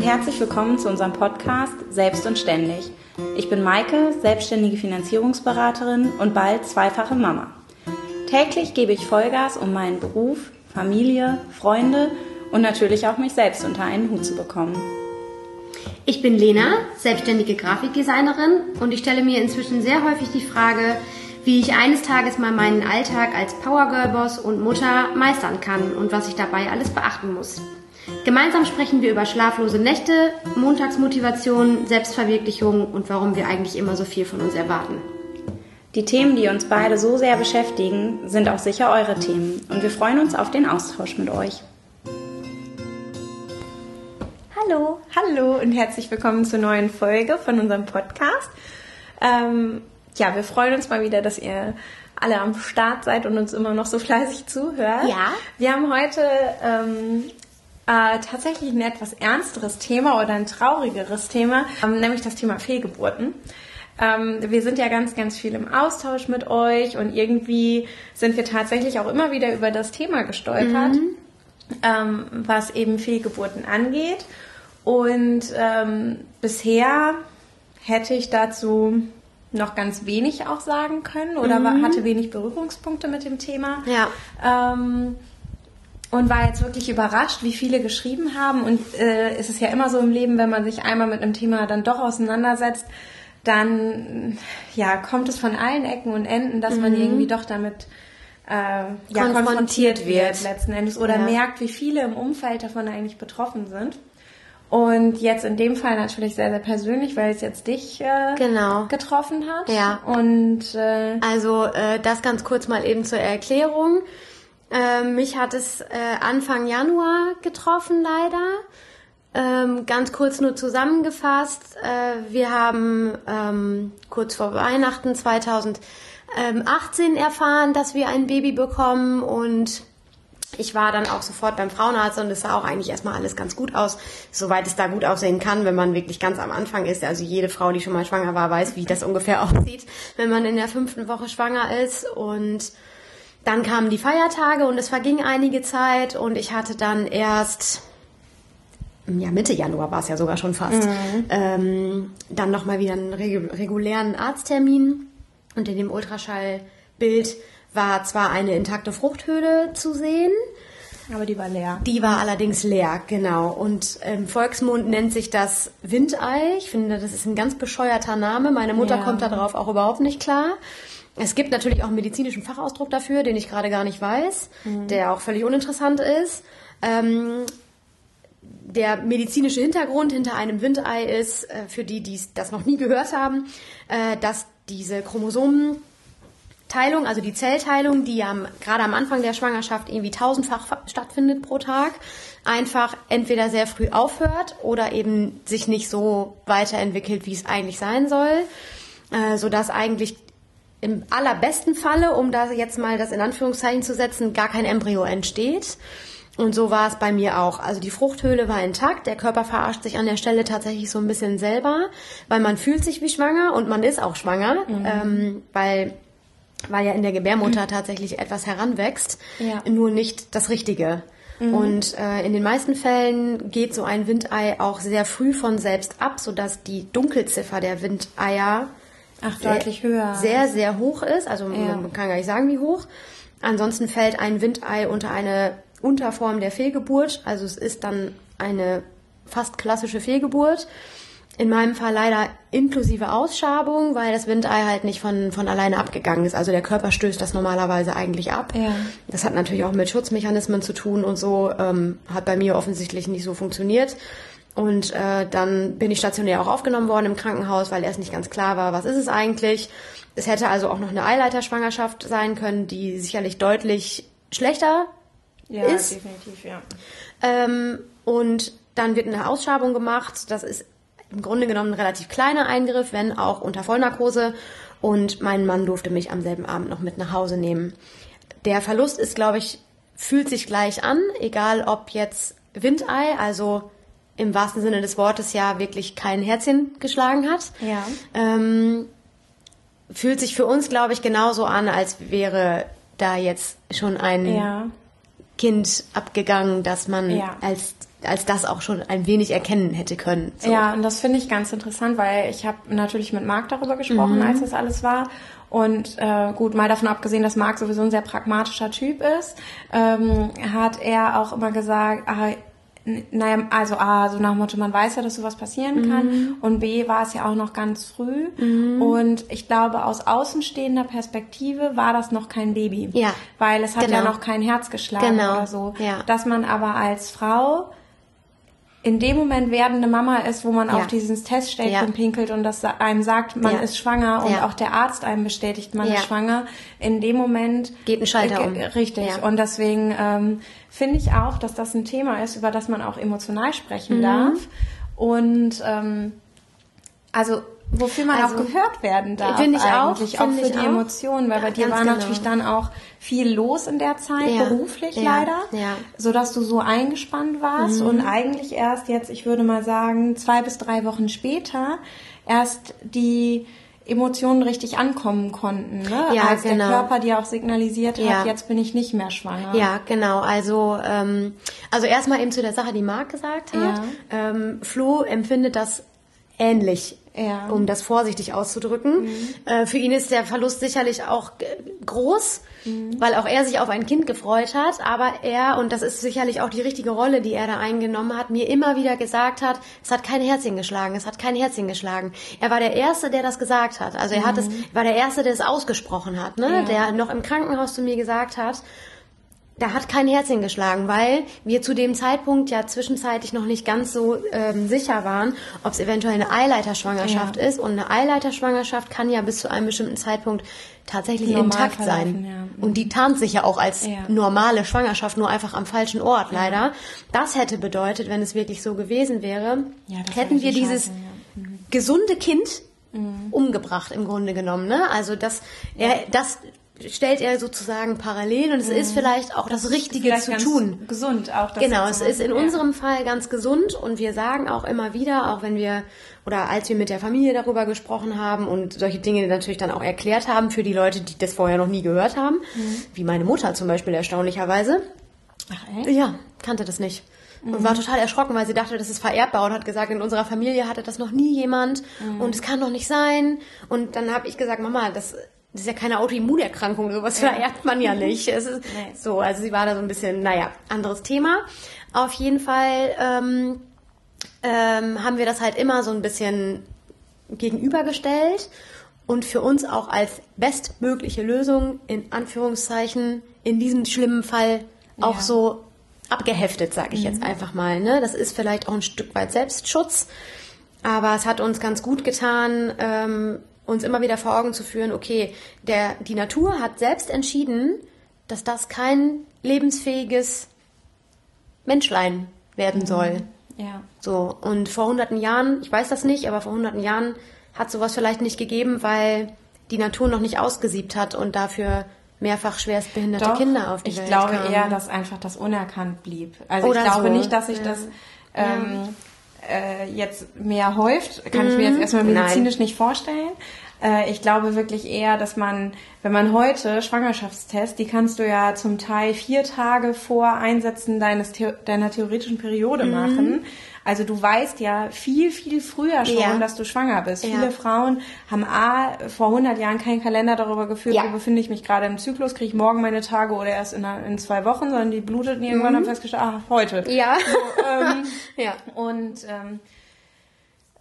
und herzlich willkommen zu unserem Podcast Selbst und Ständig. Ich bin Maike, selbstständige Finanzierungsberaterin und bald zweifache Mama. Täglich gebe ich Vollgas, um meinen Beruf, Familie, Freunde und natürlich auch mich selbst unter einen Hut zu bekommen. Ich bin Lena, selbstständige Grafikdesignerin und ich stelle mir inzwischen sehr häufig die Frage, wie ich eines Tages mal meinen Alltag als Powergirl-Boss und Mutter meistern kann und was ich dabei alles beachten muss. Gemeinsam sprechen wir über schlaflose Nächte, Montagsmotivation, Selbstverwirklichung und warum wir eigentlich immer so viel von uns erwarten. Die Themen, die uns beide so sehr beschäftigen, sind auch sicher eure Themen und wir freuen uns auf den Austausch mit euch. Hallo, hallo und herzlich willkommen zur neuen Folge von unserem Podcast. Ähm, ja, wir freuen uns mal wieder, dass ihr alle am Start seid und uns immer noch so fleißig zuhört. Ja. Wir haben heute ähm, äh, tatsächlich ein etwas ernsteres Thema oder ein traurigeres Thema, ähm, nämlich das Thema Fehlgeburten. Ähm, wir sind ja ganz, ganz viel im Austausch mit euch und irgendwie sind wir tatsächlich auch immer wieder über das Thema gestolpert, mhm. ähm, was eben Fehlgeburten angeht. Und ähm, bisher hätte ich dazu noch ganz wenig auch sagen können oder mhm. hatte wenig Berührungspunkte mit dem Thema. Ja. Ähm, und war jetzt wirklich überrascht, wie viele geschrieben haben. Und äh, ist es ja immer so im Leben, wenn man sich einmal mit einem Thema dann doch auseinandersetzt, dann ja kommt es von allen Ecken und Enden, dass mhm. man irgendwie doch damit äh, ja, konfrontiert, konfrontiert wird letzten Endes oder ja. merkt, wie viele im Umfeld davon eigentlich betroffen sind. Und jetzt in dem Fall natürlich sehr, sehr persönlich, weil es jetzt dich äh, genau. getroffen hat. Ja. Und äh, also äh, das ganz kurz mal eben zur Erklärung. Äh, mich hat es äh, Anfang Januar getroffen, leider. Ähm, ganz kurz nur zusammengefasst. Äh, wir haben ähm, kurz vor Weihnachten 2018 erfahren, dass wir ein Baby bekommen und ich war dann auch sofort beim Frauenarzt und es sah auch eigentlich erstmal alles ganz gut aus, soweit es da gut aussehen kann, wenn man wirklich ganz am Anfang ist. Also jede Frau, die schon mal schwanger war, weiß, wie das ungefähr aussieht, wenn man in der fünften Woche schwanger ist. Und dann kamen die Feiertage und es verging einige Zeit und ich hatte dann erst ja, Mitte Januar war es ja sogar schon fast, mhm. ähm, dann nochmal wieder einen regulären Arzttermin und in dem Ultraschallbild war zwar eine intakte Fruchthöhle zu sehen, aber die war leer. Die war allerdings leer, genau. Und im Volksmund nennt sich das Windei. Ich finde, das ist ein ganz bescheuerter Name. Meine Mutter ja. kommt darauf auch überhaupt nicht klar. Es gibt natürlich auch einen medizinischen Fachausdruck dafür, den ich gerade gar nicht weiß, mhm. der auch völlig uninteressant ist. Ähm, der medizinische Hintergrund hinter einem Windei ist, äh, für die, die das noch nie gehört haben, äh, dass diese Chromosomen Teilung, also die Zellteilung, die ja gerade am Anfang der Schwangerschaft irgendwie tausendfach stattfindet pro Tag, einfach entweder sehr früh aufhört oder eben sich nicht so weiterentwickelt, wie es eigentlich sein soll, äh, sodass eigentlich im allerbesten Falle, um da jetzt mal das in Anführungszeichen zu setzen, gar kein Embryo entsteht. Und so war es bei mir auch. Also die Fruchthöhle war intakt, der Körper verarscht sich an der Stelle tatsächlich so ein bisschen selber, weil man fühlt sich wie schwanger und man ist auch schwanger, mhm. ähm, weil weil ja in der Gebärmutter mhm. tatsächlich etwas heranwächst, ja. nur nicht das Richtige. Mhm. Und äh, in den meisten Fällen geht so ein Windei auch sehr früh von selbst ab, sodass die Dunkelziffer der Windeier Ach, sehr, deutlich höher. sehr, sehr hoch ist. Also ja. man kann gar nicht sagen, wie hoch. Ansonsten fällt ein Windei unter eine Unterform der Fehlgeburt. Also es ist dann eine fast klassische Fehlgeburt. In meinem Fall leider inklusive Ausschabung, weil das Windei halt nicht von, von alleine abgegangen ist. Also der Körper stößt das normalerweise eigentlich ab. Ja. Das hat natürlich auch mit Schutzmechanismen zu tun und so. Ähm, hat bei mir offensichtlich nicht so funktioniert. Und äh, dann bin ich stationär auch aufgenommen worden im Krankenhaus, weil erst nicht ganz klar war, was ist es eigentlich. Es hätte also auch noch eine Eileiterschwangerschaft sein können, die sicherlich deutlich schlechter ja, ist. definitiv, ja. Ähm, und dann wird eine Ausschabung gemacht. Das ist im Grunde genommen ein relativ kleiner Eingriff, wenn auch unter Vollnarkose. Und mein Mann durfte mich am selben Abend noch mit nach Hause nehmen. Der Verlust ist, glaube ich, fühlt sich gleich an, egal ob jetzt Windei, also im wahrsten Sinne des Wortes ja wirklich kein Herzchen geschlagen hat. Ja. Ähm, fühlt sich für uns, glaube ich, genauso an, als wäre da jetzt schon ein ja. Kind abgegangen, das man ja. als als das auch schon ein wenig erkennen hätte können. So. Ja, und das finde ich ganz interessant, weil ich habe natürlich mit Marc darüber gesprochen, mhm. als das alles war. Und äh, gut, mal davon abgesehen, dass Marc sowieso ein sehr pragmatischer Typ ist, ähm, hat er auch immer gesagt, ah, naja, also A, so nach dem Motto, man weiß ja, dass sowas passieren kann. Mhm. Und B, war es ja auch noch ganz früh. Mhm. Und ich glaube, aus außenstehender Perspektive war das noch kein Baby. Ja. Weil es hat genau. ja noch kein Herz geschlagen genau. oder so. Ja. Dass man aber als Frau in dem Moment werdende Mama ist, wo man ja. auf dieses Teststäbchen ja. pinkelt und das einem sagt, man ja. ist schwanger und auch der Arzt einem bestätigt, man ist schwanger, in dem Moment geht ein Schalter um. Richtig. Und deswegen ähm, finde ich auch, dass das ein Thema ist, über das man auch emotional sprechen mhm. darf. Und ähm, also wofür man also, auch gehört werden darf. Finde ich eigentlich, auch, auch für die auch. Emotionen, weil bei dir war genau. natürlich dann auch viel los in der Zeit, ja. beruflich ja. leider, ja. so dass du so eingespannt warst mhm. und eigentlich erst jetzt, ich würde mal sagen, zwei bis drei Wochen später erst die Emotionen richtig ankommen konnten, ne? Ja, Als genau. der Körper dir auch signalisiert hat, ja. jetzt bin ich nicht mehr schwanger. Ja, genau. Also, ähm, also erstmal eben zu der Sache, die Marc gesagt hat. Ja. Ähm, Flo empfindet das ähnlich ja. um das vorsichtig auszudrücken. Mhm. Äh, für ihn ist der Verlust sicherlich auch groß, mhm. weil auch er sich auf ein Kind gefreut hat, aber er, und das ist sicherlich auch die richtige Rolle, die er da eingenommen hat, mir immer wieder gesagt hat, es hat kein Herzchen geschlagen, es hat kein Herzchen geschlagen. Er war der Erste, der das gesagt hat. Also er hat es, mhm. war der Erste, der es ausgesprochen hat, ne? Ja. der noch im Krankenhaus zu mir gesagt hat, da hat kein Herzchen geschlagen, weil wir zu dem Zeitpunkt ja zwischenzeitlich noch nicht ganz so ähm, sicher waren, ob es eventuell eine Eileiterschwangerschaft ja. ist. Und eine Eileiterschwangerschaft kann ja bis zu einem bestimmten Zeitpunkt tatsächlich Normal intakt sein. Ja. Und die tarnt sich ja auch als ja. normale Schwangerschaft, nur einfach am falschen Ort, leider. Das hätte bedeutet, wenn es wirklich so gewesen wäre, hätten wir dieses mhm. gesunde Kind mhm. umgebracht im Grunde genommen. Ne? Also das, er, das stellt er sozusagen parallel und es mhm. ist vielleicht auch das, Richtige zu tun. Gesund auch. Das genau, es ist in ja. unserem Fall ganz gesund und wir sagen auch immer wieder, auch wenn wir oder als wir mit der Familie darüber gesprochen haben und solche Dinge natürlich dann auch erklärt haben für die Leute, die das vorher noch nie gehört haben, mhm. wie meine Mutter zum Beispiel erstaunlicherweise. Ach, echt? Ja, kannte das nicht. Mhm. Und war total erschrocken, weil sie dachte, das ist vererbbar und hat gesagt, in unserer Familie hatte das noch nie jemand mhm. und es kann doch nicht sein. Und dann habe ich gesagt, Mama, das das ist ja keine Autoimmunerkrankung, sowas ja. vererbt man ja nicht. Es ist nee. so, also sie war da so ein bisschen, naja, anderes Thema. Auf jeden Fall ähm, ähm, haben wir das halt immer so ein bisschen gegenübergestellt und für uns auch als bestmögliche Lösung in Anführungszeichen in diesem schlimmen Fall auch ja. so abgeheftet, sage ich mhm. jetzt einfach mal. Ne? Das ist vielleicht auch ein Stück weit Selbstschutz, aber es hat uns ganz gut getan, ähm, uns immer wieder vor Augen zu führen, okay, der, die Natur hat selbst entschieden, dass das kein lebensfähiges Menschlein werden soll. Mhm. Ja. So, und vor hunderten Jahren, ich weiß das nicht, aber vor hunderten Jahren hat sowas vielleicht nicht gegeben, weil die Natur noch nicht ausgesiebt hat und dafür mehrfach schwerstbehinderte Doch, Kinder auf die Welt kamen. Ich glaube eher, dass einfach das unerkannt blieb. Also Oder ich glaube so. nicht, dass sich ja. das ähm, äh, jetzt mehr häuft, kann mhm. ich mir jetzt mhm. erstmal medizinisch Nein. nicht vorstellen. Äh, ich glaube wirklich eher, dass man, wenn man heute Schwangerschaftstest, die kannst du ja zum Teil vier Tage vor Einsetzen deines deiner theoretischen Periode mhm. machen. Also du weißt ja viel, viel früher schon, ja. dass du schwanger bist. Ja. Viele Frauen haben A, vor 100 Jahren keinen Kalender darüber geführt, ja. wo befinde ich mich gerade im Zyklus, kriege ich morgen meine Tage oder erst in, in zwei Wochen, sondern die bluteten irgendwann mhm. haben festgestellt, ah, heute. Ja. So, ähm, ja. Und ähm,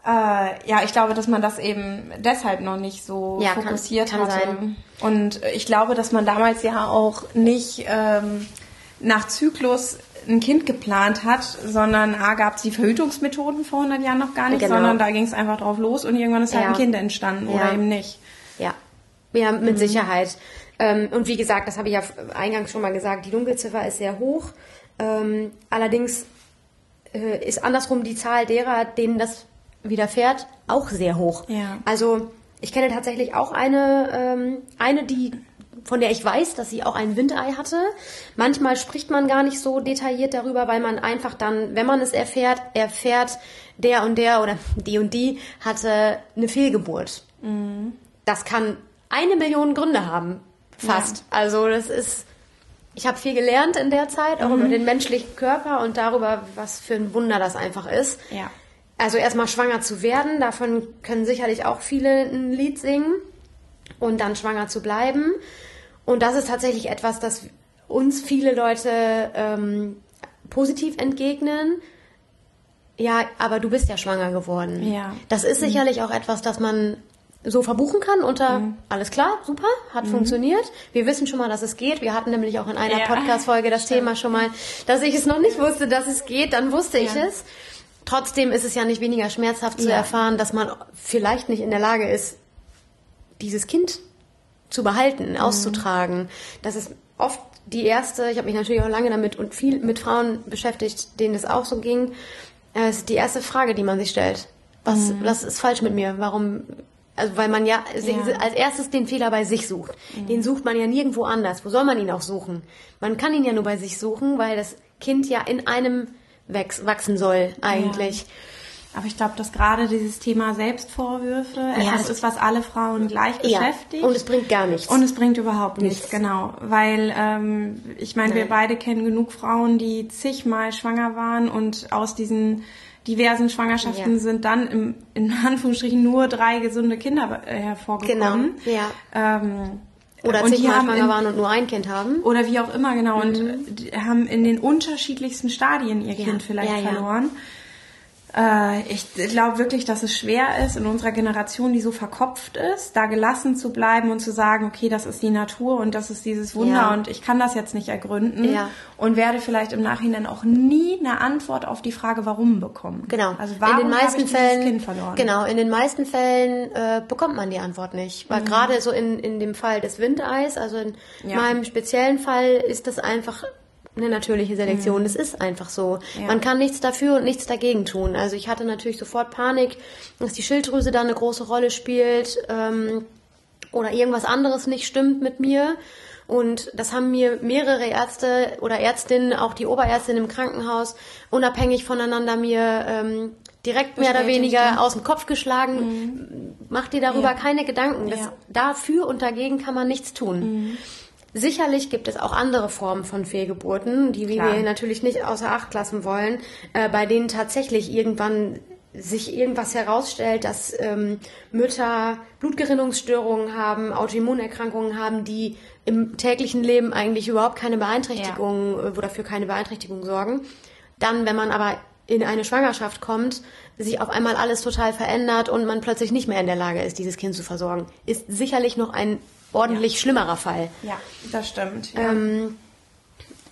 äh, ja, ich glaube, dass man das eben deshalb noch nicht so ja, fokussiert kann, kann hatte. Sein. Und ich glaube, dass man damals ja auch nicht ähm, nach Zyklus ein Kind geplant hat, sondern A gab es die Verhütungsmethoden vor 100 Jahren noch gar nicht, genau. sondern da ging es einfach drauf los und irgendwann ist halt ja. ein Kind entstanden ja. oder eben nicht. Ja, ja mit mhm. Sicherheit. Ähm, und wie gesagt, das habe ich ja eingangs schon mal gesagt, die Dunkelziffer ist sehr hoch. Ähm, allerdings äh, ist andersrum die Zahl derer, denen das widerfährt, auch sehr hoch. Ja. Also ich kenne tatsächlich auch eine, ähm, eine, die von der ich weiß, dass sie auch ein Windei hatte. Manchmal spricht man gar nicht so detailliert darüber, weil man einfach dann, wenn man es erfährt, erfährt, der und der oder die und die hatte eine Fehlgeburt. Mhm. Das kann eine Million Gründe haben, fast. Ja. Also das ist, ich habe viel gelernt in der Zeit, auch mhm. über den menschlichen Körper und darüber, was für ein Wunder das einfach ist. Ja. Also erstmal schwanger zu werden, davon können sicherlich auch viele ein Lied singen und dann schwanger zu bleiben. Und das ist tatsächlich etwas, das uns viele Leute ähm, positiv entgegnen. Ja, aber du bist ja schwanger geworden. Ja. Das ist sicherlich auch etwas, das man so verbuchen kann unter mhm. alles klar, super, hat mhm. funktioniert. Wir wissen schon mal, dass es geht. Wir hatten nämlich auch in einer ja. Podcast-Folge das Thema schon mal, dass ich es noch nicht wusste, dass es geht, dann wusste ja. ich es. Trotzdem ist es ja nicht weniger schmerzhaft zu erfahren, dass man vielleicht nicht in der Lage ist, dieses Kind zu behalten, mhm. auszutragen. Das ist oft die erste, ich habe mich natürlich auch lange damit und viel mit Frauen beschäftigt, denen es auch so ging. Es ist die erste Frage, die man sich stellt. Was, mhm. was ist falsch mit mir? Warum also weil man ja, ja, als erstes den Fehler bei sich sucht. Mhm. Den sucht man ja nirgendwo anders. Wo soll man ihn auch suchen? Man kann ihn ja nur bei sich suchen, weil das Kind ja in einem wachsen soll eigentlich. Ja. Aber ich glaube, dass gerade dieses Thema Selbstvorwürfe ja, etwas ist, was alle Frauen gleich beschäftigt. Ja, und es bringt gar nichts. Und es bringt überhaupt nichts, nichts. genau. Weil ähm, ich meine, wir beide kennen genug Frauen, die zigmal schwanger waren und aus diesen diversen Schwangerschaften ja. sind dann im, in Anführungsstrichen nur drei gesunde Kinder äh, hervorgekommen. Genau, ja. Ähm, oder und zigmal schwanger waren und nur ein Kind haben. Oder wie auch immer, genau. Mhm. Und haben in den unterschiedlichsten Stadien ihr ja. Kind vielleicht verloren. Äh, ich glaube wirklich, dass es schwer ist in unserer Generation, die so verkopft ist, da gelassen zu bleiben und zu sagen, okay, das ist die Natur und das ist dieses Wunder ja. und ich kann das jetzt nicht ergründen ja. und werde vielleicht im Nachhinein auch nie eine Antwort auf die Frage, warum bekommen. Genau. Also warum in den meisten Fällen, Kind verloren? Genau, in den meisten Fällen äh, bekommt man die Antwort nicht, weil mhm. gerade so in, in dem Fall des Windeis, also in ja. meinem speziellen Fall ist das einfach eine natürliche Selektion. Mhm. ist einfach so. Ja. Man kann nichts dafür und nichts dagegen tun. Also ich hatte natürlich sofort Panik, dass die Schilddrüse da eine große Rolle spielt ähm, oder irgendwas anderes nicht stimmt mit mir. Und das haben mir mehrere Ärzte oder Ärztinnen, auch die Oberärztin im Krankenhaus, unabhängig voneinander mir ähm, direkt mehr oder weniger ja. aus dem Kopf geschlagen. Mhm. Mach dir darüber ja. keine Gedanken. Das, dafür und dagegen kann man nichts tun. Mhm. Sicherlich gibt es auch andere Formen von Fehlgeburten, die Klar. wir natürlich nicht außer Acht lassen wollen, äh, bei denen tatsächlich irgendwann sich irgendwas herausstellt, dass ähm, Mütter Blutgerinnungsstörungen haben, Autoimmunerkrankungen haben, die im täglichen Leben eigentlich überhaupt keine Beeinträchtigungen ja. Äh, oder für keine Beeinträchtigung sorgen. Dann, wenn man aber in eine Schwangerschaft kommt, sich auf einmal alles total verändert und man plötzlich nicht mehr in der Lage ist, dieses Kind zu versorgen, ist sicherlich noch ein ordentlich ja. schlimmerer Fall. Ja, das stimmt. Ja. Ähm,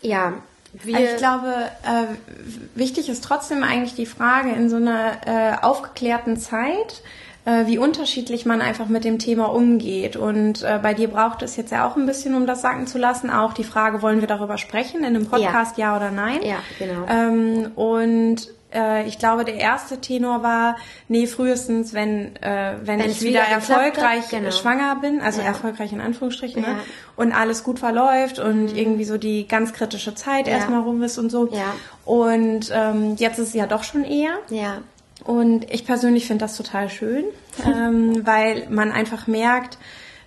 ja wir ich glaube, äh, wichtig ist trotzdem eigentlich die Frage in so einer äh, aufgeklärten Zeit, äh, wie unterschiedlich man einfach mit dem Thema umgeht. Und äh, bei dir braucht es jetzt ja auch ein bisschen, um das sacken zu lassen, auch die Frage, wollen wir darüber sprechen in einem Podcast, ja, ja oder nein? Ja, genau. Ähm, und äh, ich glaube, der erste Tenor war, nee, frühestens, wenn, äh, wenn, wenn ich wieder, wieder erfolgreich genau. schwanger bin, also ja. erfolgreich in Anführungsstrichen, ne? ja. ne? und alles gut verläuft und mhm. irgendwie so die ganz kritische Zeit ja. erstmal rum ist und so. Ja. Und ähm, jetzt ist es ja doch schon eher. Ja. Und ich persönlich finde das total schön, ähm, weil man einfach merkt,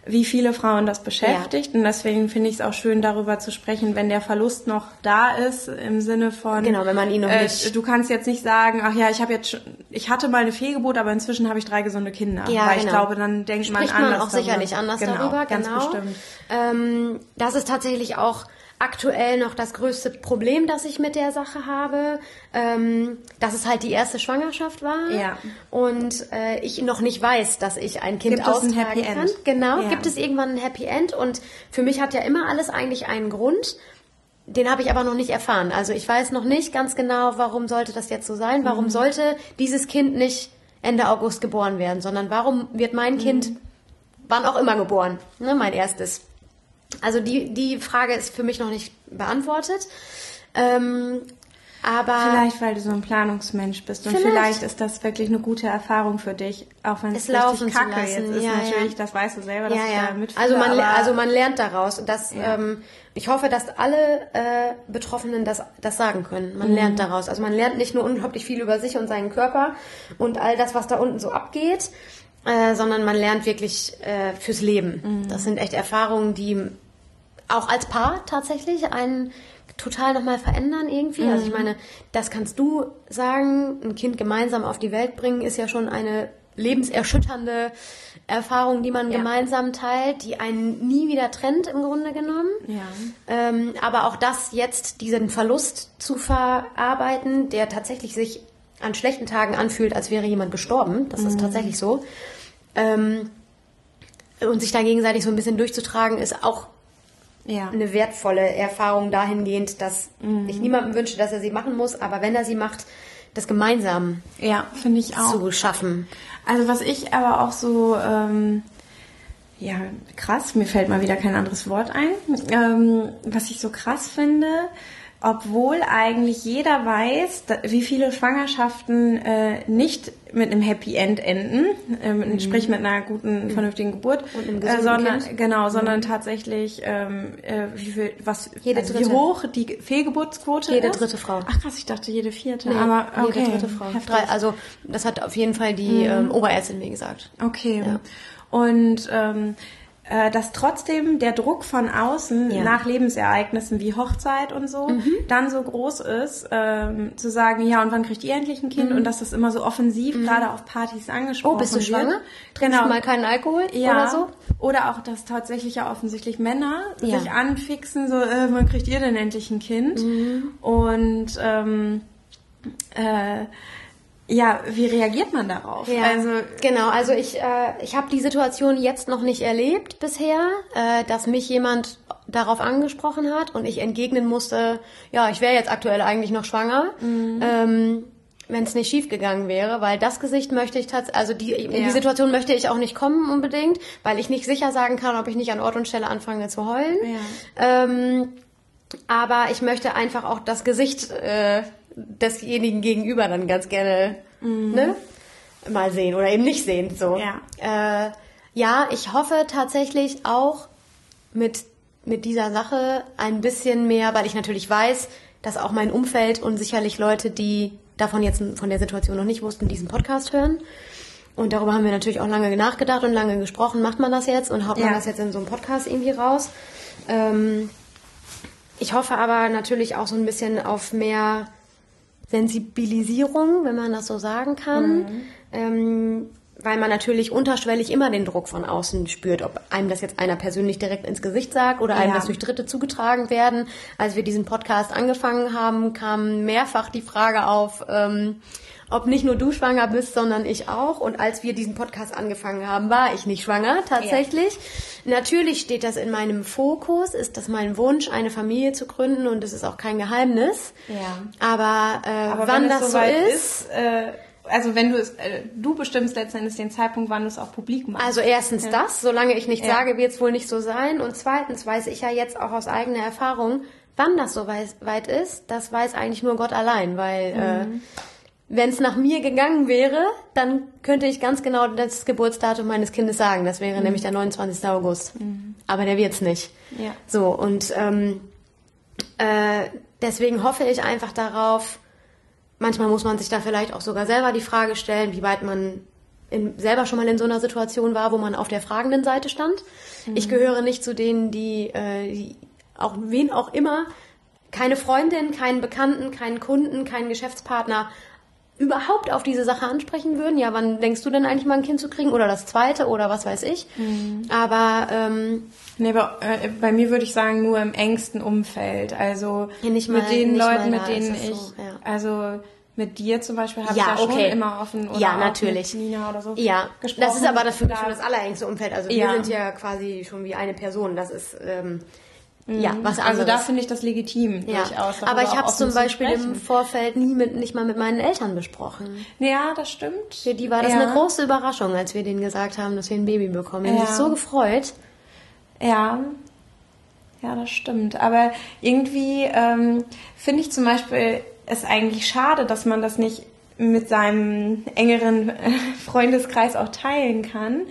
wie viele Frauen das beschäftigt. Ja. Und deswegen finde ich es auch schön, darüber zu sprechen, wenn der Verlust noch da ist, im Sinne von. Genau, wenn man ihn noch äh, nicht. Du kannst jetzt nicht sagen, ach ja, ich habe jetzt, ich hatte mal eine Fehlgeburt, aber inzwischen habe ich drei gesunde Kinder. Ja, Weil genau. ich glaube, dann denkt Spricht man anders. man auch darüber. sicherlich anders genau, darüber, ganz genau. Bestimmt. Ähm, das ist tatsächlich auch aktuell noch das größte Problem, das ich mit der Sache habe, ähm, dass es halt die erste Schwangerschaft war ja. und äh, ich noch nicht weiß, dass ich ein Kind gibt austragen es ein Happy kann. End? Genau, ja. gibt es irgendwann ein Happy End und für mich hat ja immer alles eigentlich einen Grund. Den habe ich aber noch nicht erfahren. Also ich weiß noch nicht ganz genau, warum sollte das jetzt so sein? Warum mhm. sollte dieses Kind nicht Ende August geboren werden, sondern warum wird mein Kind mhm. wann auch immer geboren? Ne, mein erstes. Also die, die Frage ist für mich noch nicht beantwortet. Ähm, aber vielleicht, weil du so ein Planungsmensch bist und vielleicht, vielleicht ist das wirklich eine gute Erfahrung für dich, auch wenn es, es richtig kacke jetzt ist. Ja, natürlich, ja. das weißt du selber, dass ja, ich ja. da mitfühle. Also man, also man lernt daraus. Und das, ähm, ich hoffe, dass alle äh, Betroffenen das, das sagen können. Man mhm. lernt daraus. Also man lernt nicht nur unglaublich viel über sich und seinen Körper und all das, was da unten so abgeht, äh, sondern man lernt wirklich äh, fürs Leben. Mhm. Das sind echt Erfahrungen, die auch als Paar tatsächlich einen total nochmal verändern irgendwie. Also ich meine, das kannst du sagen, ein Kind gemeinsam auf die Welt bringen ist ja schon eine lebenserschütternde Erfahrung, die man Ja. gemeinsam teilt, die einen nie wieder trennt im Grunde genommen. Ja. Ähm, aber auch das jetzt, diesen Verlust zu verarbeiten, der tatsächlich sich an schlechten Tagen anfühlt, als wäre jemand gestorben, das ist tatsächlich so. Ähm, und sich da gegenseitig so ein bisschen durchzutragen, ist auch Ja. eine wertvolle Erfahrung dahingehend, dass ich niemandem wünsche, dass er sie machen muss, aber wenn er sie macht, das gemeinsam Ja, finde ich auch. zu schaffen. Also was ich aber auch so, ähm, ja, krass, mir fällt mal wieder kein anderes Wort ein, ähm, was ich so krass finde, obwohl eigentlich jeder weiß, wie viele Schwangerschaften äh, nicht mit einem Happy End enden, ähm, sprich mit einer guten, vernünftigen Geburt, Mhm. Und einem äh, sondern Kind. Mhm. genau, sondern tatsächlich ähm, äh, wie viel, was, Jede also wie hoch die Fehlgeburtsquote Jede ist. dritte Frau. Ach krass, ich dachte jede vierte, Nee, aber okay, jede dritte Frau. Drei, also das hat auf jeden Fall die ähm, Oberärztin mir gesagt. Okay. Ja. Und ähm, äh, dass trotzdem der Druck von außen Ja. Mhm. nach Lebensereignissen wie Hochzeit und so dann so groß ist, ähm, zu sagen, ja, und wann kriegt ihr endlich ein Kind? Und dass das immer so offensiv gerade auf Partys angesprochen Mhm. Oh, bist du wird. schwanger? Trinkst Genau. du mal keinen Alkohol ja. oder so? Oder auch, dass tatsächlich ja offensichtlich Männer Ja. sich anfixen, so, äh, wann kriegt ihr denn endlich ein Kind? Mhm. Und ähm, äh, ja, wie reagiert man darauf? Ja, Also genau. Also ich, äh, ich habe die Situation jetzt noch nicht erlebt bisher, äh, dass mich jemand darauf angesprochen hat und ich entgegnen musste, ja, ich wäre jetzt aktuell eigentlich noch schwanger. Ähm, wenn es nicht schief gegangen wäre, weil das Gesicht möchte ich tatsächlich, also die, in Ja. die Situation möchte ich auch nicht kommen unbedingt, weil ich nicht sicher sagen kann, ob ich nicht an Ort und Stelle anfange zu heulen. Ja. Ähm, aber ich möchte einfach auch das Gesicht äh, desjenigen gegenüber dann ganz gerne ne, mal sehen oder eben nicht sehen. So. Ja. Äh, ja, ich hoffe tatsächlich auch mit, mit dieser Sache ein bisschen mehr, weil ich natürlich weiß, dass auch mein Umfeld und sicherlich Leute, die davon jetzt von der Situation noch nicht wussten, diesen Podcast hören. Und darüber haben wir natürlich auch lange nachgedacht und lange gesprochen. Macht man das jetzt und haut man Ja. das jetzt in so einem Podcast irgendwie raus? Ähm, ich hoffe aber natürlich auch so ein bisschen auf mehr Sensibilisierung, wenn man das so sagen kann. Ähm, weil man natürlich unterschwellig immer den Druck von außen spürt, ob einem das jetzt einer persönlich direkt ins Gesicht sagt oder einem Ja. das durch Dritte zugetragen werden. Als wir diesen Podcast angefangen haben, kam mehrfach die Frage auf, ähm, ob nicht nur du schwanger bist, sondern ich auch. Und als wir diesen Podcast angefangen haben, war ich nicht schwanger, tatsächlich. Natürlich steht das in meinem Fokus, ist das mein Wunsch, eine Familie zu gründen und es ist auch kein Geheimnis. Ja. Aber, äh, Aber wann das so ist, ist, äh, also wenn du es, äh, du bestimmst letztendlich den Zeitpunkt, wann du es auch publik machst. Also erstens das, solange ich nicht Ja. sage, wird es wohl nicht so sein. Und zweitens weiß ich ja jetzt auch aus eigener Erfahrung, wann das so wei- weit ist, das weiß eigentlich nur Gott allein, weil äh, wenn es nach mir gegangen wäre, dann könnte ich ganz genau das Geburtsdatum meines Kindes sagen. Das wäre nämlich der 29. August. Aber der wird's nicht. Ja. So, und ähm, äh, deswegen hoffe ich einfach darauf, manchmal muss man sich da vielleicht auch sogar selber die Frage stellen, wie weit man in, selber schon mal in so einer Situation war, wo man auf der fragenden Seite stand. Ich gehöre nicht zu denen, die, äh, die auch wen auch immer, keine Freundin, keinen Bekannten, keinen Kunden, keinen Geschäftspartner überhaupt auf diese Sache ansprechen würden. Ja, wann denkst du denn eigentlich mal ein Kind zu kriegen oder das zweite oder was weiß ich? Aber ähm, Nee, bei, äh, bei mir würde ich sagen, nur im engsten Umfeld. Also Ja, nicht mal- mit den Leuten, mit denen ich, so, ja. also mit dir zum Beispiel habe Ja, ich da okay. schon immer offen oder Ja, natürlich. mit Nina oder so Ja, gesprochen. das ist aber das für mich schon das allerengste Umfeld. Also wir Ja. sind ja quasi schon wie eine Person. Das ist ähm, ja was anderes. Also da finde ich das legitim ja. durchaus. Aber ich habe es zum zu Beispiel im sprechen. Vorfeld nie mit nicht mal mit meinen Eltern besprochen. Ja, das stimmt. Für die war das ja. eine große Überraschung, als wir denen gesagt haben, dass wir ein Baby bekommen. Die haben Ja. sich so gefreut. Ja, ja, das stimmt. Aber irgendwie ähm, finde ich zum Beispiel es eigentlich schade, dass man das nicht mit seinem engeren Freundeskreis auch teilen kann.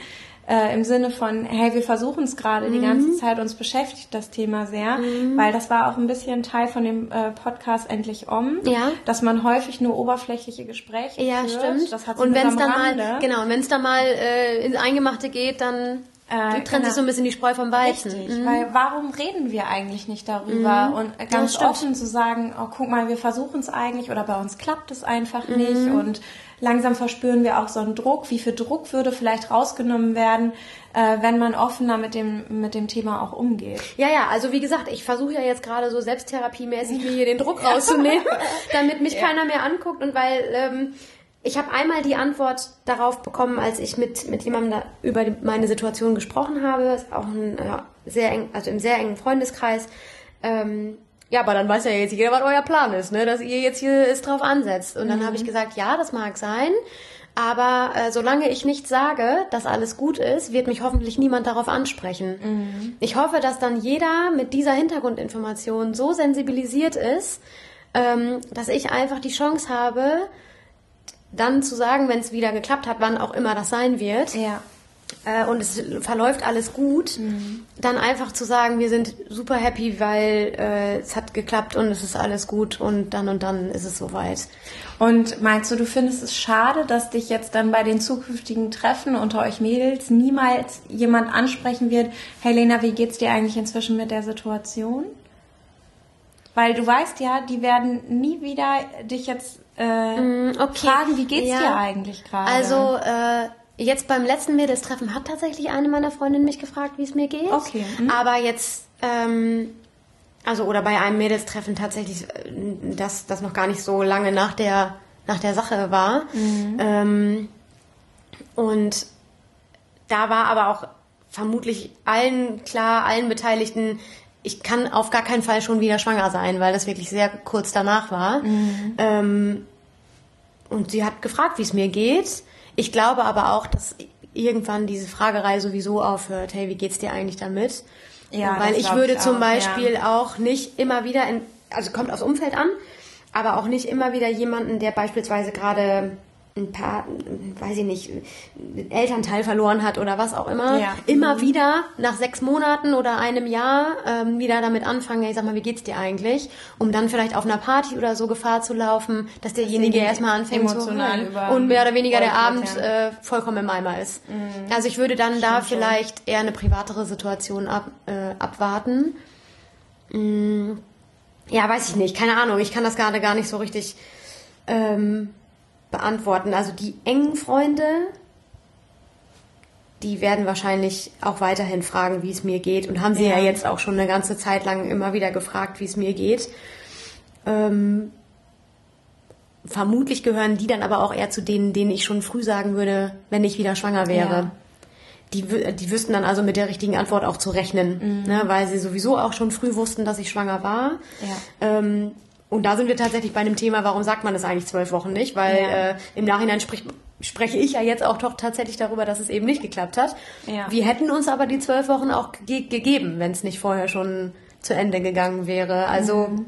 Äh, Im Sinne von, hey, wir versuchen es gerade die ganze Zeit, uns beschäftigt das Thema sehr, weil das war auch ein bisschen Teil von dem äh, Podcast Endlich Om, Ja. dass man häufig nur oberflächliche Gespräche Ja, führt. stimmt. Das hat so und wenn es dann Rande. mal genau, und wenn es dann mal äh, ins Eingemachte geht, dann Äh, du trennst genau. so ein bisschen die Spreu vom Weizen. Richtig, mhm. weil warum reden wir eigentlich nicht darüber? Mhm. Und ganz offen zu sagen, oh guck mal, wir versuchen es eigentlich oder bei uns klappt es einfach mhm. nicht und langsam verspüren wir auch so einen Druck. Wie viel Druck würde vielleicht rausgenommen werden, äh, wenn man offener mit dem, mit dem Thema auch umgeht? Ja, ja, also wie gesagt, ich versuche ja jetzt gerade so selbsttherapiemäßig mir hier den Druck rauszunehmen, damit mich ja. keiner mehr anguckt und weil ähm, ich habe einmal die Antwort darauf bekommen, als ich mit, mit jemandem da über die, meine Situation gesprochen habe, auch ein, ja, sehr eng, also im sehr engen Freundeskreis. Ähm, ja, aber dann weiß ja jetzt jeder, was euer Plan ist, ne? dass ihr jetzt hier es drauf ansetzt. Und dann mhm. habe ich gesagt, ja, das mag sein, aber äh, solange ich nicht sage, dass alles gut ist, wird mich hoffentlich niemand darauf ansprechen. Mhm. Ich hoffe, dass dann jeder mit dieser Hintergrundinformation so sensibilisiert ist, ähm, dass ich einfach die Chance habe, dann zu sagen, wenn es wieder geklappt hat, wann auch immer das sein wird. Ja. Äh, und es verläuft alles gut, mhm. dann einfach zu sagen, wir sind super happy, weil äh, es hat geklappt und es ist alles gut und dann und dann ist es soweit. Und meinst du, du findest es schade, dass dich jetzt dann bei den zukünftigen Treffen unter euch Mädels niemals jemand ansprechen wird, hey Lena, wie geht's dir eigentlich inzwischen mit der Situation? Weil du weißt ja, die werden nie wieder dich jetzt äh, mm, okay. fragen, wie geht's ja. dir eigentlich gerade? Also äh, jetzt beim letzten Mädels-Treffen hat tatsächlich eine meiner Freundinnen mich gefragt, wie es mir geht. Okay. Mhm. Aber jetzt, ähm, also oder bei einem Mädels-Treffen tatsächlich, äh, das, das noch gar nicht so lange nach der nach der Sache war. Mhm. Ähm, und da war aber auch vermutlich allen klar, allen Beteiligten, ich kann auf gar keinen Fall schon wieder schwanger sein, weil das wirklich sehr kurz danach war. Mhm. Ähm, und sie hat gefragt, wie es mir geht. Ich glaube aber auch, dass irgendwann diese Fragerei sowieso aufhört. Hey, wie geht's dir eigentlich damit? Ja, weil ich würde ich zum Beispiel ja. auch nicht immer wieder in, also kommt aufs Umfeld an, aber auch nicht immer wieder jemanden, der beispielsweise gerade ein paar, weiß ich nicht, Elternteil verloren hat oder was auch immer, ja. immer mhm. wieder nach sechs Monaten oder einem Jahr ähm, wieder damit anfangen, ich sag mal, wie geht's dir eigentlich? Um dann vielleicht auf einer Party oder so Gefahr zu laufen, dass derjenige erstmal anfängt zu heulen und mehr oder weniger der Abend äh, vollkommen im Eimer ist. Mhm. Also ich würde dann Stimmt da vielleicht eher eine privatere Situation ab, äh, abwarten. Mhm. Ja, weiß ich nicht, keine Ahnung, ich kann das gerade gar nicht so richtig ähm, beantworten. Also die engen Freunde, die werden wahrscheinlich auch weiterhin fragen, wie es mir geht. Und haben sie ja, ja jetzt auch schon eine ganze Zeit lang immer wieder gefragt, wie es mir geht. Ähm, vermutlich gehören die dann aber auch eher zu denen, denen ich schon früh sagen würde, wenn ich wieder schwanger wäre. Ja. Die, die wüssten dann also mit der richtigen Antwort auch zu rechnen, mhm. ne, weil sie sowieso auch schon früh wussten, dass ich schwanger war. Ja. Ähm, und da sind wir tatsächlich bei einem Thema, warum sagt man das eigentlich zwölf Wochen nicht? Weil ja. äh, im Nachhinein spricht, spreche ich ja jetzt auch doch tatsächlich darüber, dass es eben nicht geklappt hat. Ja. Wir hätten uns aber die zwölf Wochen auch ge gegeben, wenn es nicht vorher schon zu Ende gegangen wäre. Also mhm.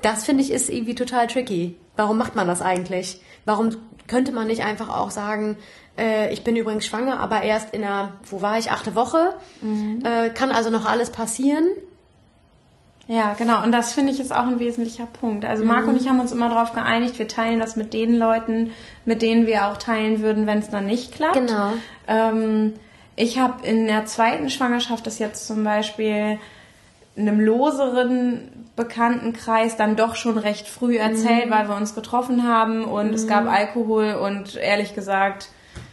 das finde ich ist irgendwie total tricky. Warum macht man das eigentlich? Warum könnte man nicht einfach auch sagen, äh, ich bin übrigens schwanger, aber erst in einer, wo war ich, achte Woche, mhm. äh, kann also noch alles passieren. Ja, genau. Und das finde ich ist auch ein wesentlicher Punkt. Also Marco mhm. und ich haben uns immer darauf geeinigt, wir teilen das mit den Leuten, mit denen wir auch teilen würden, wenn es dann nicht klappt. Genau. Ähm, ich habe in der zweiten Schwangerschaft das jetzt zum Beispiel einem loseren Bekanntenkreis dann doch schon recht früh erzählt, mhm. weil wir uns getroffen haben und mhm. es gab Alkohol und ehrlich gesagt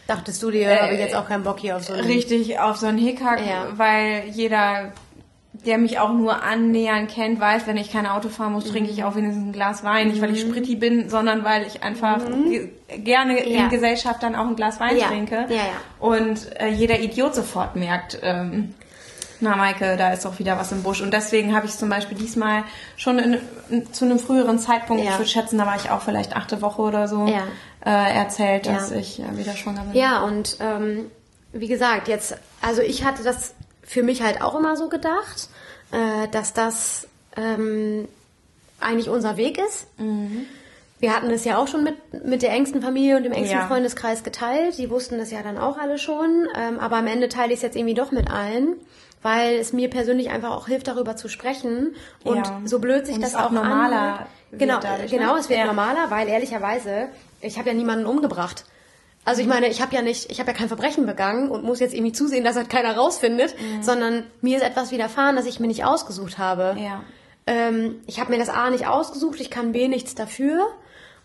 Dachtest du dir, äh, habe ich jetzt auch keinen Bock hier auf so einen... Richtig, auf so einen Hickhack, ja. weil jeder der mich auch nur annähernd kennt, weiß, wenn ich kein Auto fahren muss, trinke ich mhm. auch wenigstens ein Glas Wein. Nicht, weil ich mhm. spritti bin, sondern weil ich einfach mhm. gerne ja. in Gesellschaft dann auch ein Glas Wein ja. trinke. Ja, Und äh, jeder Idiot sofort merkt, ähm, na Maike, da ist doch wieder was im Busch. Und deswegen habe ich zum Beispiel diesmal schon in, in, zu einem früheren Zeitpunkt, ich würde schätzen, da war ich auch vielleicht achte Woche oder so, äh, erzählt, dass ich äh, wieder schwanger bin. Ja, und ähm, wie gesagt, jetzt, also ich hatte das für mich halt auch immer so gedacht, äh, dass das ähm, eigentlich unser Weg ist. Mhm. Wir hatten es ja auch schon mit, mit der engsten Familie und dem engsten ja. Freundeskreis geteilt. Die wussten das ja dann auch alle schon. Ähm, aber am Ende teile ich es jetzt irgendwie doch mit allen, weil es mir persönlich einfach auch hilft, darüber zu sprechen. Und ja. so blöd sich und das auch, normaler an. Genau, dadurch, genau, ne? es wird ja. normaler, weil ehrlicherweise, ich habe ja niemanden umgebracht. Also ich meine, ich habe ja nicht, ich habe ja kein Verbrechen begangen und muss jetzt irgendwie zusehen, dass halt keiner rausfindet, mhm. sondern mir ist etwas widerfahren, das ich mir nicht ausgesucht habe. Ja. Ähm, ich habe mir das A nicht ausgesucht, ich kann B nichts dafür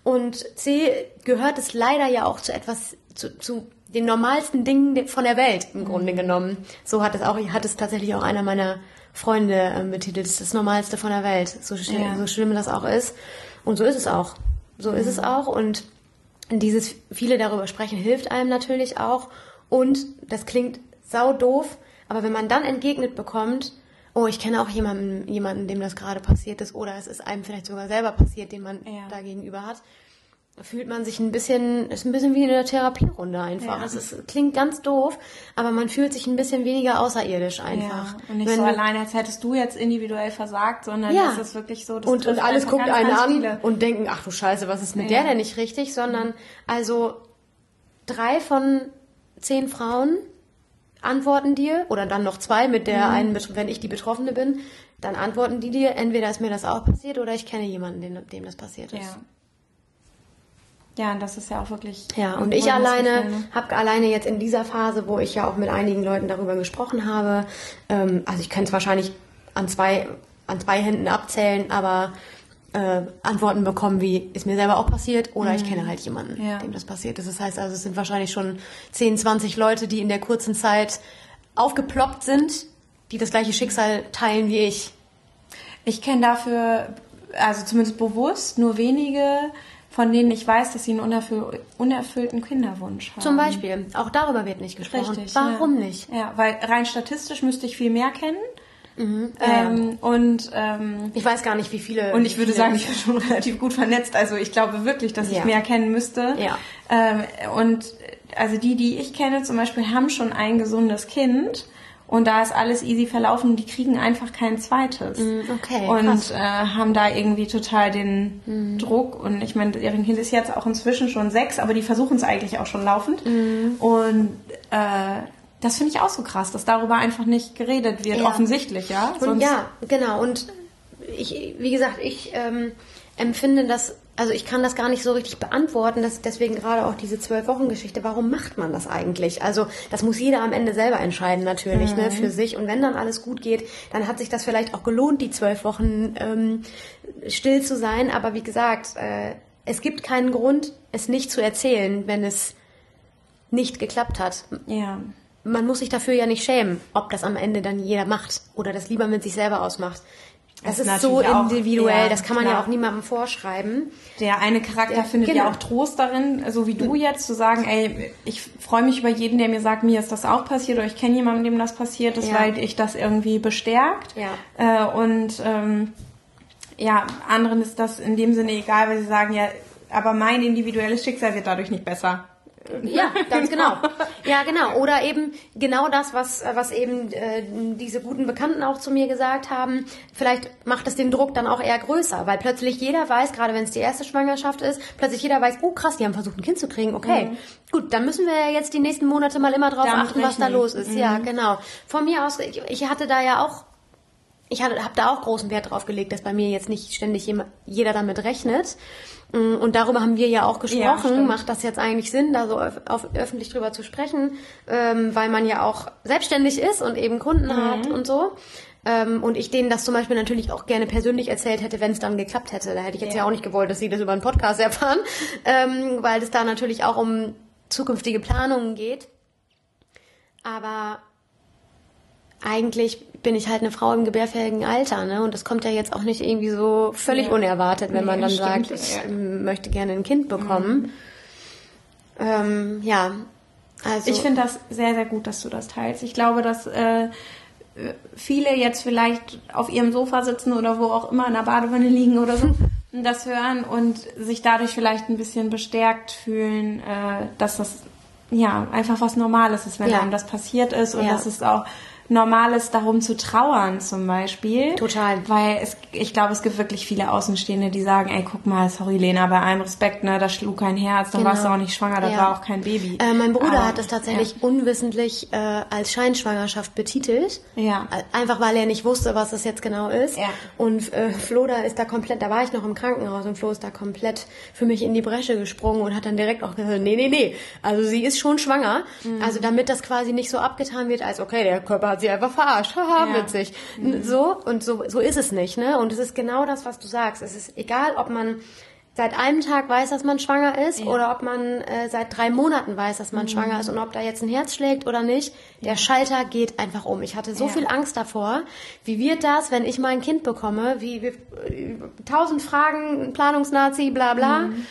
und C gehört es leider ja auch zu etwas, zu, zu den normalsten Dingen von der Welt im Grunde mhm. genommen. So hat es auch, hat es tatsächlich auch einer meiner Freunde ähm, betitelt. Das ist das Normalste von der Welt. So, ja. so schlimm das auch ist. Und so ist es auch. So mhm. ist es auch. Und dieses viele darüber sprechen hilft einem natürlich auch. Und das klingt sau doof, aber wenn man dann entgegnet bekommt, oh, ich kenne auch jemanden, jemanden, dem das gerade passiert ist, oder es ist einem vielleicht sogar selber passiert, den man ja. da gegenüber hat, fühlt man sich ein bisschen, ist ein bisschen wie eine Therapierunde einfach. Ja. Es ist, klingt ganz doof, aber man fühlt sich ein bisschen weniger außerirdisch einfach. Ja, und nicht Wenn, so alleine, als hättest du jetzt individuell versagt, sondern ja. es ist wirklich so, dass und, und alles guckt ganz, einen ganz an viele. und denken, ach du Scheiße, was ist mit ja. der denn nicht richtig, sondern also drei von zehn Frauen antworten dir oder dann noch zwei mit der mhm. einen, wenn ich die Betroffene bin, dann antworten die dir, entweder ist mir das auch passiert oder ich kenne jemanden, dem, dem das passiert ist. Ja. Ja, und das ist ja auch wirklich. Ja, und ich alleine habe alleine jetzt in dieser Phase, wo ich ja auch mit einigen Leuten darüber gesprochen habe, ähm, also ich könnte es wahrscheinlich an zwei, an zwei Händen abzählen, aber äh, Antworten bekommen wie, ist mir selber auch passiert oder mhm. ich kenne halt jemanden, ja. dem das passiert ist. Das heißt also, es sind wahrscheinlich schon 10, 20 Leute, die in der kurzen Zeit aufgeploppt sind, die das gleiche Schicksal teilen wie ich. Ich kenne dafür, also zumindest bewusst, nur wenige von denen ich weiß, dass sie einen unerfüll unerfüllten Kinderwunsch haben. Zum Beispiel. Auch darüber wird nicht gesprochen. Richtig. Warum ja. nicht? Ja, weil rein statistisch müsste ich viel mehr kennen. Mhm. Ähm, und ähm, ich weiß gar nicht, wie viele. Und ich würde sagen, ich bin schon relativ gut vernetzt. Also ich glaube wirklich, dass ja. ich mehr kennen müsste. Ja. Ähm, und also die, die ich kenne, zum Beispiel, haben schon ein gesundes Kind und da ist alles easy verlaufen. Die kriegen einfach kein zweites. Mm, okay. Und äh, haben da irgendwie total den mm. Druck. Und ich meine, deren Kind ist jetzt auch inzwischen schon sechs, aber die versuchen es eigentlich auch schon laufend. Mm. Und äh, das finde ich auch so krass, dass darüber einfach nicht geredet wird, ja. offensichtlich, ja. Und ja, genau. Und ich, wie gesagt, ich ähm, empfinde das also ich kann das gar nicht so richtig beantworten, dass deswegen gerade auch diese zwölf Wochen Geschichte. Warum macht man das eigentlich? Also das muss jeder am Ende selber entscheiden natürlich, ne, mhm. ne, für sich. Und wenn dann alles gut geht, dann hat sich das vielleicht auch gelohnt, die zwölf Wochen ähm, still zu sein. Aber wie gesagt, äh, es gibt keinen Grund, es nicht zu erzählen, wenn es nicht geklappt hat. Ja. Man muss sich dafür ja nicht schämen, ob das am Ende dann jeder macht oder das lieber mit sich selber ausmacht. Das, ist so individuell, auch, das kann man klar. ja auch niemandem vorschreiben. Der eine Charakter ja, findet genau. ja auch Trost darin, so wie du jetzt, zu sagen, ey, ich freue mich über jeden, der mir sagt, mir ist das auch passiert oder ich kenne jemanden, dem das passiert ist, ja. weil ich das irgendwie bestärkt. Ja. Äh, und ähm, ja, anderen ist das in dem Sinne egal, weil sie sagen, ja, aber mein individuelles Schicksal wird dadurch nicht besser. Ja, ganz genau. Ja, genau. Oder eben genau das, was, was eben äh, diese guten Bekannten auch zu mir gesagt haben. Vielleicht macht es den Druck dann auch eher größer, weil plötzlich jeder weiß, gerade wenn es die erste Schwangerschaft ist, plötzlich jeder weiß, oh krass, die haben versucht, ein Kind zu kriegen. Okay, mhm. gut, dann müssen wir ja jetzt die nächsten Monate mal immer drauf Damit achten, rechnen. was da los ist. Mhm. Ja, genau. Von mir aus, ich, ich hatte da ja auch ich habe da auch großen Wert drauf gelegt, dass bei mir jetzt nicht ständig jeder damit rechnet. Mm, und darüber haben wir ja auch gesprochen. Ja, Macht das jetzt eigentlich Sinn, da so auf, öffentlich drüber zu sprechen, ähm, weil man ja auch selbstständig ist und eben Kunden mhm. hat und so. Ähm, und ich denen das zum Beispiel natürlich auch gerne persönlich erzählt hätte, wenn es dann geklappt hätte. Da hätte ich jetzt ja. ja. auch nicht gewollt, dass sie das über einen Podcast erfahren, ähm, weil es da natürlich auch um zukünftige Planungen geht. Aber eigentlich bin ich halt eine Frau im gebärfähigen Alter, ne? Und das kommt ja jetzt auch nicht irgendwie so völlig ja. unerwartet, wenn nee, man dann stimmt, sagt, ich möchte gerne ein Kind bekommen. Mhm. Ähm, ja, also. Ich finde das sehr, sehr gut, dass du das teilst. Ich glaube, dass äh, viele jetzt vielleicht auf ihrem Sofa sitzen oder wo auch immer in der Badewanne liegen oder so, das hören und sich dadurch vielleicht ein bisschen bestärkt fühlen, äh, dass das ja einfach was Normales ist, wenn ja. einem das passiert ist und ja. dass es auch normal ist, darum zu trauern zum Beispiel. Total. Weil es, ich glaube, es gibt wirklich viele Außenstehende, die sagen, ey, guck mal, sorry Lena, bei allem Respekt, ne, da schlug kein Herz, dann Genau. warst du auch nicht schwanger, da Ja. war auch kein Baby. Äh, mein Bruder Aber, hat es tatsächlich unwissentlich äh, als Scheinschwangerschaft betitelt. Ja. Äh, Einfach weil er nicht wusste, was das jetzt genau ist. Ja. Und äh, Flo da ist da komplett, da war ich noch im Krankenhaus und Flo ist da komplett für mich in die Bresche gesprungen und hat dann direkt auch gesagt, nee, nee, nee, also sie ist schon schwanger. Mhm. Also damit das quasi nicht so abgetan wird, als okay, der Körper hat sie einfach verarscht, haha, Ja. witzig. N- So, und so, so ist es nicht, ne? Und es ist genau das, was du sagst. Es ist egal, ob man seit einem Tag weiß, dass man schwanger ist oder ob man äh, seit drei Monaten weiß, dass man Mhm. schwanger ist und ob da jetzt ein Herz schlägt oder nicht. Der Schalter geht einfach um. Ich hatte so Ja. viel Angst davor. Wie wird das, wenn ich mal ein Kind bekomme? Wie, wie äh, tausend Fragen, Planungsnazi, bla bla. Mhm.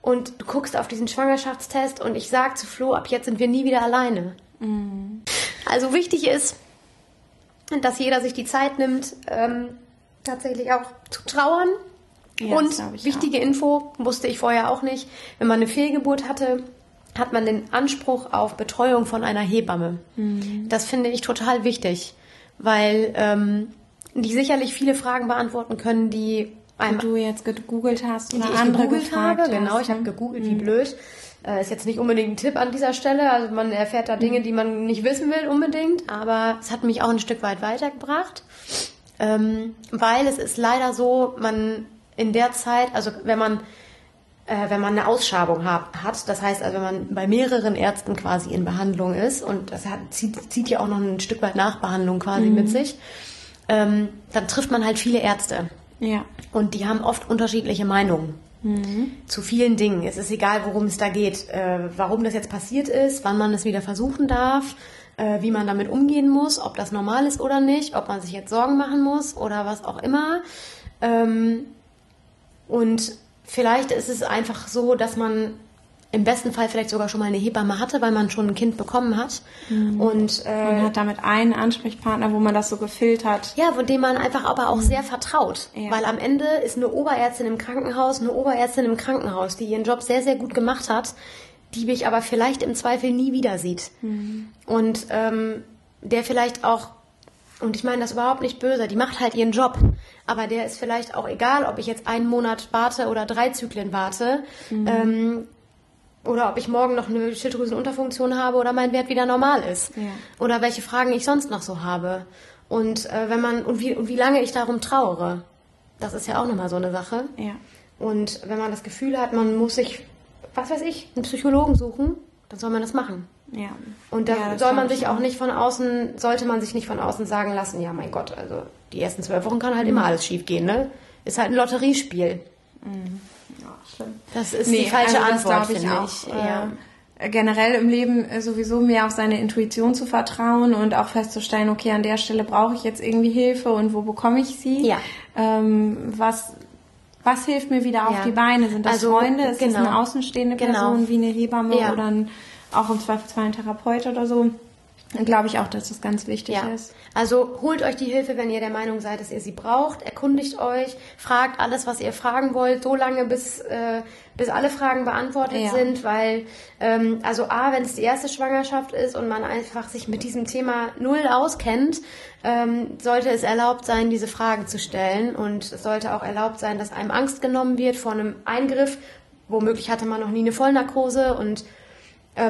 Und du guckst auf diesen Schwangerschaftstest und ich sag zu Flo, ab jetzt sind wir nie wieder alleine. Mhm. Also wichtig ist, dass jeder sich die Zeit nimmt, ähm, tatsächlich auch zu trauern. Ja, und wichtige Info, wusste ich vorher auch nicht, wenn man eine Fehlgeburt hatte, hat man den Anspruch auf Betreuung von einer Hebamme. Mhm. Das finde ich total wichtig, weil ähm, die sicherlich viele Fragen beantworten können, die einem du jetzt gegoogelt hast die oder ich andere gegoogelt gefragt habe. Genau, hast, ich habe ne? gegoogelt, wie blöd. Äh, ist jetzt nicht unbedingt ein Tipp an dieser Stelle. Also man erfährt da Dinge, die man nicht wissen will unbedingt. Aber es hat mich auch ein Stück weit weitergebracht. Ähm, weil es ist leider so, man in der Zeit, also wenn man äh, wenn man eine Ausschabung hab, hat, das heißt also, wenn man bei mehreren Ärzten quasi in Behandlung ist und das hat, zieht, zieht ja auch noch ein Stück weit Nachbehandlung quasi mit sich, ähm, dann trifft man halt viele Ärzte. Ja. Und die haben oft unterschiedliche Meinungen zu vielen Dingen. Es ist egal, worum es da geht, äh, warum das jetzt passiert ist, wann man es wieder versuchen darf, äh, wie man damit umgehen muss, ob das normal ist oder nicht, ob man sich jetzt Sorgen machen muss oder was auch immer. Ähm, und vielleicht ist es einfach so, dass man im besten Fall vielleicht sogar schon mal eine Hebamme hatte, weil man schon ein Kind bekommen hat. Und äh, Man hat damit einen Ansprechpartner, wo man das so gefiltert. ja, von dem man einfach aber auch sehr vertraut. Ja. Weil am Ende ist eine Oberärztin im Krankenhaus, eine Oberärztin im Krankenhaus, die ihren Job sehr, sehr gut gemacht hat, die mich aber vielleicht im Zweifel nie wieder sieht. Und ähm, der vielleicht auch, und ich meine das überhaupt nicht böse, die macht halt ihren Job. Aber der ist vielleicht auch egal, ob ich jetzt einen Monat warte oder drei Zyklen warte. Ähm, oder ob ich morgen noch eine Schilddrüsenunterfunktion habe oder mein Wert wieder normal ist. Ja. Oder welche Fragen ich sonst noch so habe. Und äh, wenn man und wie, und wie lange ich darum trauere. Das ist ja auch nochmal so eine Sache. Ja. Und wenn man das Gefühl hat, man muss sich, was weiß ich, einen Psychologen suchen, dann soll man das machen. Ja. Und da Ja, soll man sich auch nicht von außen, sollte man sich nicht von außen sagen lassen, ja mein Gott, also die ersten zwölf Wochen kann halt Mhm. immer alles schief gehen, ne? Ist halt ein Lotteriespiel. Ja, schlimm. Das ist die falsche also das Antwort, finde auch. ich. Ja. Äh, generell im Leben äh, sowieso mehr auf seine Intuition zu vertrauen und auch festzustellen, okay, an der Stelle brauche ich jetzt irgendwie Hilfe und wo bekomme ich sie? Ja. Ähm, was, was hilft mir wieder auf Ja. die Beine? Sind das Also, Freunde? Ist das genau. eine außenstehende Genau. Person wie eine Hebamme Ja. oder ein, auch im Zweifelsfall ein Therapeut oder so? Dann glaube ich auch, dass das ganz wichtig Ja. ist. Also holt euch die Hilfe, wenn ihr der Meinung seid, dass ihr sie braucht. Erkundigt euch, fragt alles, was ihr fragen wollt, so lange, bis, äh, bis alle Fragen beantwortet Ja. sind, weil, ähm, also A, wenn es die erste Schwangerschaft ist und man einfach sich mit diesem Thema null auskennt, ähm, sollte es erlaubt sein, diese Fragen zu stellen und es sollte auch erlaubt sein, dass einem Angst genommen wird vor einem Eingriff. Womöglich hatte man noch nie eine Vollnarkose und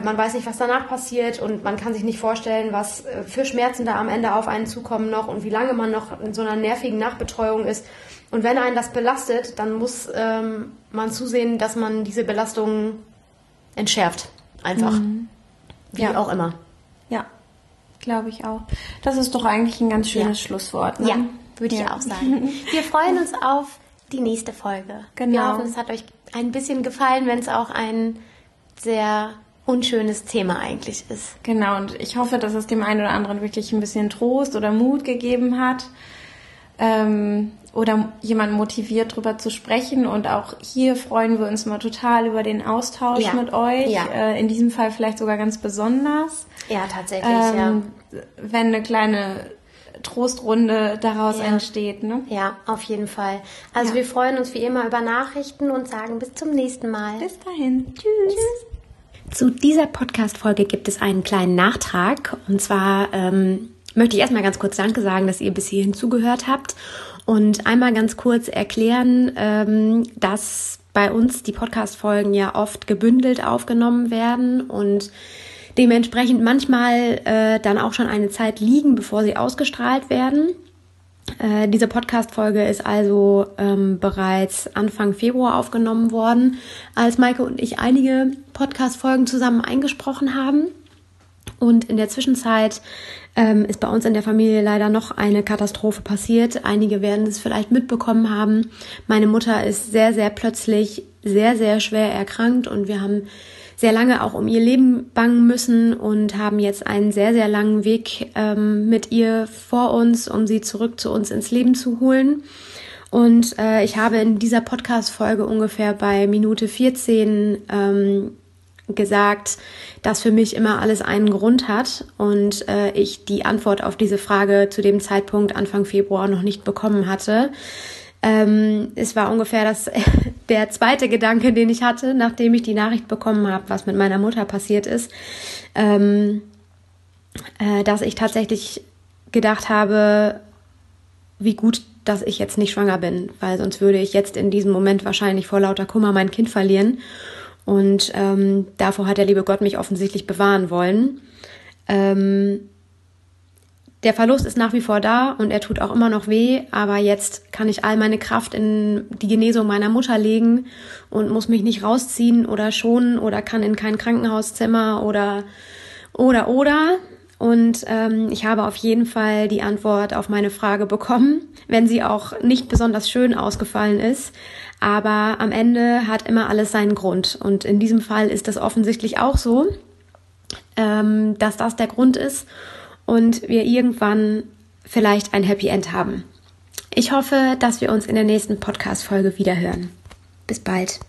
man weiß nicht, was danach passiert und man kann sich nicht vorstellen, was äh, für Schmerzen da am Ende auf einen zukommen noch und wie lange man noch in so einer nervigen Nachbetreuung ist. Und wenn einen das belastet, dann muss ähm, man zusehen, dass man diese Belastung entschärft. Einfach. Wie Ja. auch immer. Ja, glaube ich auch. Das ist doch eigentlich ein ganz schönes Ja. Schlusswort. Ne? Ja, würde ich Ja. auch sagen. Wir freuen uns auf die nächste Folge. Genau. Wir hoffen, es hat euch ein bisschen gefallen, wenn es auch ein sehr unschönes Thema eigentlich ist. Genau, und ich hoffe, dass es dem einen oder anderen wirklich ein bisschen Trost oder Mut gegeben hat. Ähm, oder jemand motiviert, darüber zu sprechen. Und auch hier freuen wir uns mal total über den Austausch Ja. mit euch. Ja. Äh, in diesem Fall vielleicht sogar ganz besonders. Ja, tatsächlich, ja. Ähm, Wenn eine kleine Trostrunde daraus Ja. entsteht. Ne? Ja, auf jeden Fall. Also Ja. wir freuen uns wie immer über Nachrichten und sagen bis zum nächsten Mal. Bis dahin. Tschüss. Zu dieser Podcast-Folge gibt es einen kleinen Nachtrag. Und zwar ähm, möchte ich erstmal ganz kurz Danke sagen, dass ihr bis hierhin zugehört habt und einmal ganz kurz erklären, ähm, dass bei uns die Podcast-Folgen ja oft gebündelt aufgenommen werden und dementsprechend manchmal äh, dann auch schon eine Zeit liegen, bevor sie ausgestrahlt werden. Äh, diese Podcast-Folge ist also ähm, bereits Anfang Februar aufgenommen worden, als Maike und ich einige Podcast-Folgen zusammen eingesprochen haben. Und in der Zwischenzeit ähm, ist bei uns in der Familie leider noch eine Katastrophe passiert. Einige werden es vielleicht mitbekommen haben. Meine Mutter ist sehr, sehr plötzlich sehr, sehr schwer erkrankt und wir haben sehr lange auch um ihr Leben bangen müssen und haben jetzt einen sehr, sehr langen Weg ähm, mit ihr vor uns, um sie zurück zu uns ins Leben zu holen. Und äh, ich habe in dieser Podcast-Folge ungefähr bei Minute 14 ähm, gesagt, dass für mich immer alles einen Grund hat und äh, ich die Antwort auf diese Frage zu dem Zeitpunkt Anfang Februar noch nicht bekommen hatte. Ähm, es war ungefähr das, der zweite Gedanke, den ich hatte, nachdem ich die Nachricht bekommen habe, was mit meiner Mutter passiert ist, ähm, äh, dass ich tatsächlich gedacht habe, wie gut, dass ich jetzt nicht schwanger bin, weil sonst würde ich jetzt in diesem Moment wahrscheinlich vor lauter Kummer mein Kind verlieren. Und ähm, davor hat der liebe Gott mich offensichtlich bewahren wollen. Ähm, der Verlust ist nach wie vor da und er tut auch immer noch weh, aber jetzt kann ich all meine Kraft in die Genesung meiner Mutter legen und muss mich nicht rausziehen oder schonen oder kann in kein Krankenhauszimmer oder oder oder. Und ähm, ich habe auf jeden Fall die Antwort auf meine Frage bekommen, wenn sie auch nicht besonders schön ausgefallen ist. Aber am Ende hat immer alles seinen Grund. Und in diesem Fall ist das offensichtlich auch so, ähm, dass das der Grund ist und wir irgendwann vielleicht ein Happy End haben. Ich hoffe, dass wir uns in der nächsten Podcast-Folge wiederhören. Bis bald.